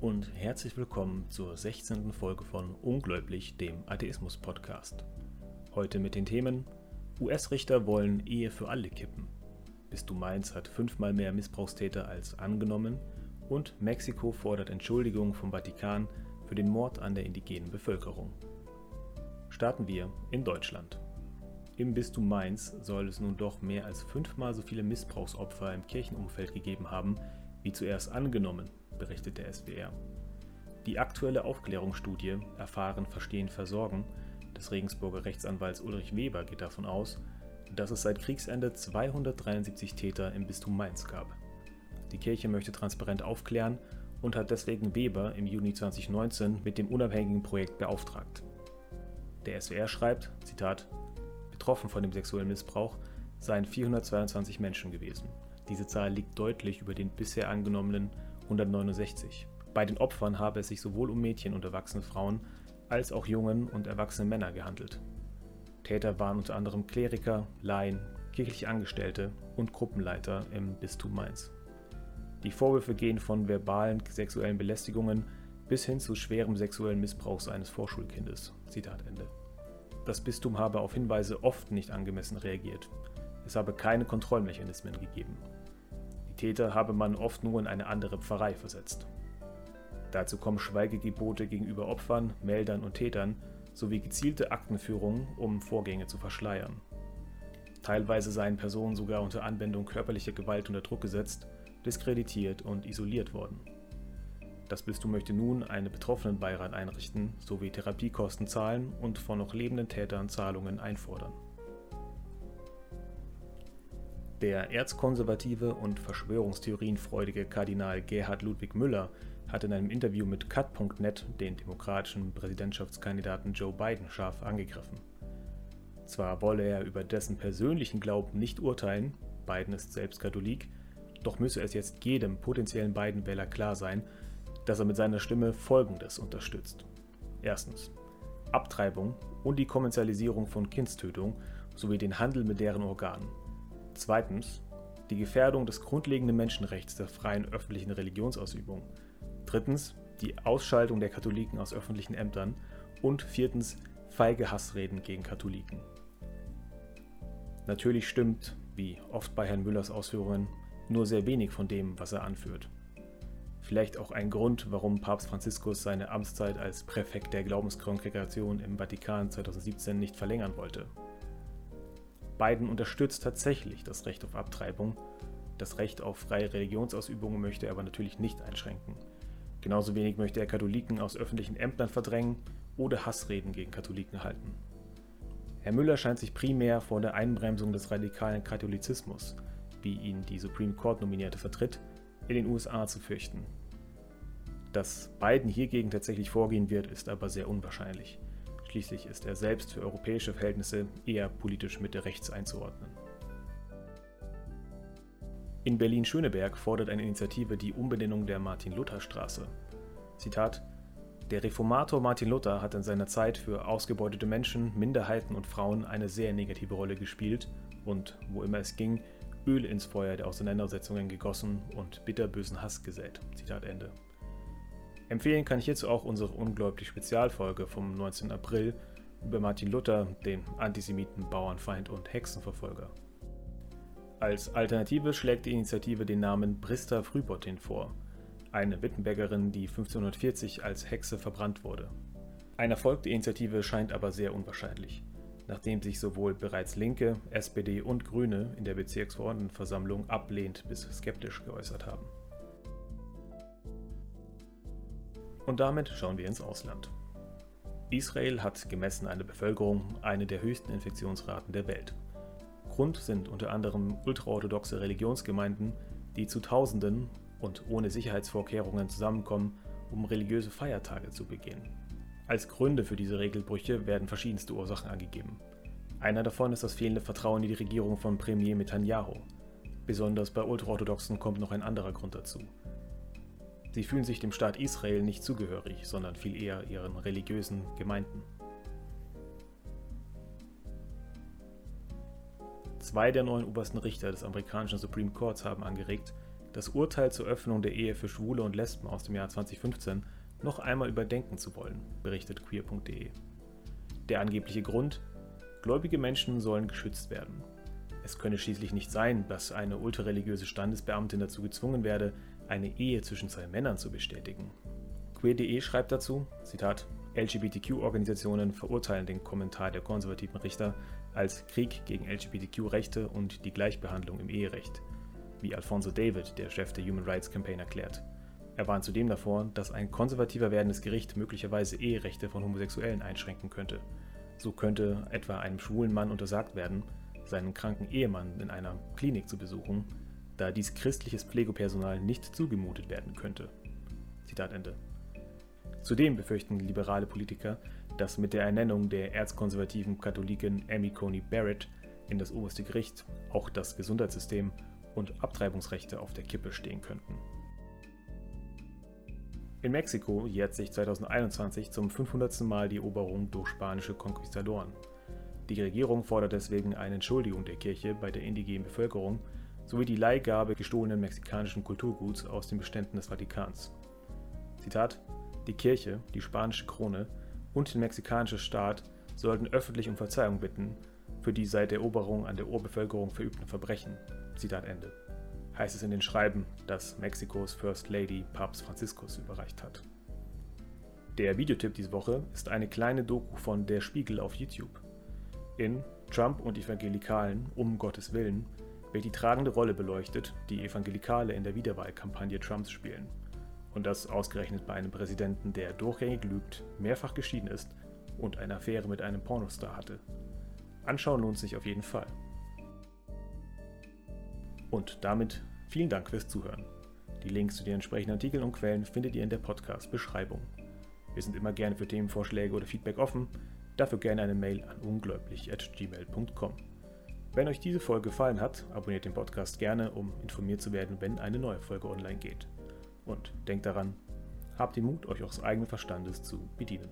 und herzlich willkommen zur 16. Folge von Ungläubig, dem Atheismus-Podcast. Heute mit den Themen US-Richter wollen Ehe für alle kippen. Bist du Mainz hat fünfmal mehr Missbrauchstäter als angenommen und Mexiko fordert Entschuldigung vom Vatikan für den Mord an der indigenen Bevölkerung. Starten wir in Deutschland. Im Bistum Mainz soll es nun doch mehr als fünfmal so viele Missbrauchsopfer im Kirchenumfeld gegeben haben, wie zuerst angenommen, berichtet der SWR. Die aktuelle Aufklärungsstudie Erfahren, Verstehen, Versorgen des Regensburger Rechtsanwalts Ulrich Weber geht davon aus, dass es seit Kriegsende 273 Täter im Bistum Mainz gab. Die Kirche möchte transparent aufklären und hat deswegen Weber im Juni 2019 mit dem unabhängigen Projekt beauftragt. Der SWR schreibt, Zitat, betroffen von dem sexuellen Missbrauch seien 422 Menschen gewesen. Diese Zahl liegt deutlich über den bisher angenommenen 169. Bei den Opfern habe es sich sowohl um Mädchen und erwachsene Frauen als auch jungen und erwachsene Männer gehandelt. Täter waren unter anderem Kleriker, Laien, kirchliche Angestellte und Gruppenleiter im Bistum Mainz. Die Vorwürfe gehen von verbalen sexuellen Belästigungen bis hin zu schwerem sexuellen Missbrauch eines Vorschulkindes. Zitat Ende. Das Bistum habe auf Hinweise oft nicht angemessen reagiert. Es habe keine Kontrollmechanismen gegeben. Täter habe man oft nur in eine andere Pfarrei versetzt. Dazu kommen Schweigegebote gegenüber Opfern, Meldern und Tätern sowie gezielte Aktenführungen, um Vorgänge zu verschleiern. Teilweise seien Personen sogar unter Anwendung körperlicher Gewalt unter Druck gesetzt, diskreditiert und isoliert worden. Das Bistum möchte nun einen Betroffenenbeirat einrichten sowie Therapiekosten zahlen und von noch lebenden Tätern Zahlungen einfordern. Der erzkonservative und verschwörungstheorienfreudige Kardinal Gerhard Ludwig Müller hat in einem Interview mit Cut.net den demokratischen Präsidentschaftskandidaten Joe Biden scharf angegriffen. Zwar wolle er über dessen persönlichen Glauben nicht urteilen, Biden ist selbst Katholik, doch müsse es jetzt jedem potenziellen Biden-Wähler klar sein, dass er mit seiner Stimme Folgendes unterstützt. Erstens. Abtreibung und die Kommerzialisierung von Kindstötung sowie den Handel mit deren Organen. Zweitens die Gefährdung des grundlegenden Menschenrechts der freien öffentlichen Religionsausübung. Drittens die Ausschaltung der Katholiken aus öffentlichen Ämtern. Und viertens feige Hassreden gegen Katholiken. Natürlich stimmt, wie oft bei Herrn Müllers Ausführungen, nur sehr wenig von dem, was er anführt. Vielleicht auch ein Grund, warum Papst Franziskus seine Amtszeit als Präfekt der Glaubenskongregation im Vatikan 2017 nicht verlängern wollte. Biden unterstützt tatsächlich das Recht auf Abtreibung. Das Recht auf freie Religionsausübung möchte er aber natürlich nicht einschränken. Genauso wenig möchte er Katholiken aus öffentlichen Ämtern verdrängen oder Hassreden gegen Katholiken halten. Herr Müller scheint sich primär vor der Einbremsung des radikalen Katholizismus, wie ihn die Supreme Court nominierte vertritt, in den USA zu fürchten. Dass Biden hiergegen tatsächlich vorgehen wird, ist aber sehr unwahrscheinlich. Schließlich ist er selbst für europäische Verhältnisse eher politisch Mitte rechts einzuordnen. In Berlin-Schöneberg fordert eine Initiative die Umbenennung der Martin-Luther-Straße. Zitat: Der Reformator Martin Luther hat in seiner Zeit für ausgebeutete Menschen, Minderheiten und Frauen eine sehr negative Rolle gespielt und, wo immer es ging, Öl ins Feuer der Auseinandersetzungen gegossen und bitterbösen Hass gesät. Zitat Ende. Empfehlen kann ich hierzu auch unsere ungläubig Spezialfolge vom 19. April über Martin Luther, den Antisemiten, Bauernfeind und Hexenverfolger. Als Alternative schlägt die Initiative den Namen Brista Frühbottin vor, eine Wittenbergerin, die 1540 als Hexe verbrannt wurde. Ein Erfolg der Initiative scheint aber sehr unwahrscheinlich, nachdem sich sowohl bereits Linke, SPD und Grüne in der Bezirksverordnetenversammlung ablehnend bis skeptisch geäußert haben. Und damit schauen wir ins Ausland. Israel hat gemessen an der Bevölkerung eine der höchsten Infektionsraten der Welt. Grund sind unter anderem ultraorthodoxe Religionsgemeinden, die zu Tausenden und ohne Sicherheitsvorkehrungen zusammenkommen, um religiöse Feiertage zu begehen. Als Gründe für diese Regelbrüche werden verschiedenste Ursachen angegeben. Einer davon ist das fehlende Vertrauen in die Regierung von Premier Netanyahu. Besonders bei Ultraorthodoxen kommt noch ein anderer Grund dazu. Sie fühlen sich dem Staat Israel nicht zugehörig, sondern viel eher ihren religiösen Gemeinden. Zwei der neuen obersten Richter des amerikanischen Supreme Courts haben angeregt, das Urteil zur Öffnung der Ehe für Schwule und Lesben aus dem Jahr 2015 noch einmal überdenken zu wollen, berichtet queer.de. Der angebliche Grund? Gläubige Menschen sollen geschützt werden. Es könne schließlich nicht sein, dass eine ultrareligiöse Standesbeamtin dazu gezwungen werde, eine Ehe zwischen zwei Männern zu bestätigen. Queer.de schreibt dazu, Zitat, LGBTQ-Organisationen verurteilen den Kommentar der konservativen Richter als Krieg gegen LGBTQ-Rechte und die Gleichbehandlung im Eherecht, wie Alfonso David, der Chef der Human Rights Campaign, erklärt. Er warnt zudem davor, dass ein konservativer werdendes Gericht möglicherweise Eherechte von Homosexuellen einschränken könnte. So könnte etwa einem schwulen Mann untersagt werden, seinen kranken Ehemann in einer Klinik zu besuchen, da dies christliches Pflegepersonal nicht zugemutet werden könnte. Zitat Ende. Zudem befürchten liberale Politiker, dass mit der Ernennung der erzkonservativen Katholikin Amy Coney Barrett in das oberste Gericht auch das Gesundheitssystem und Abtreibungsrechte auf der Kippe stehen könnten. In Mexiko jährt sich 2021 zum 500. Mal die Eroberung durch spanische Konquistadoren. Die Regierung fordert deswegen eine Entschuldigung der Kirche bei der indigenen Bevölkerung sowie die Leihgabe gestohlenen mexikanischen Kulturguts aus den Beständen des Vatikans. Zitat: Die Kirche, die spanische Krone und der mexikanische Staat sollten öffentlich um Verzeihung bitten für die seit der Eroberung an der Urbevölkerung verübten Verbrechen. Zitat Ende. Heißt es in den Schreiben, das Mexikos First Lady Papst Franziskus überreicht hat. Der Videotipp diese Woche ist eine kleine Doku von Der Spiegel auf YouTube. In Trump und Evangelikalen um Gottes Willen wird die tragende Rolle beleuchtet, die Evangelikale in der Wiederwahlkampagne Trumps spielen. Und das ausgerechnet bei einem Präsidenten, der durchgängig lügt, mehrfach geschieden ist und eine Affäre mit einem Pornostar hatte. Anschauen lohnt sich auf jeden Fall. Und damit vielen Dank fürs Zuhören. Die Links zu den entsprechenden Artikeln und Quellen findet ihr in der Podcast-Beschreibung. Wir sind immer gerne für Themenvorschläge oder Feedback offen. Dafür gerne eine Mail an ungläubig.gmail.com. Wenn euch diese Folge gefallen hat, abonniert den Podcast gerne, um informiert zu werden, wenn eine neue Folge online geht. Und denkt daran, habt den Mut, euch eures eigenen Verstandes zu bedienen.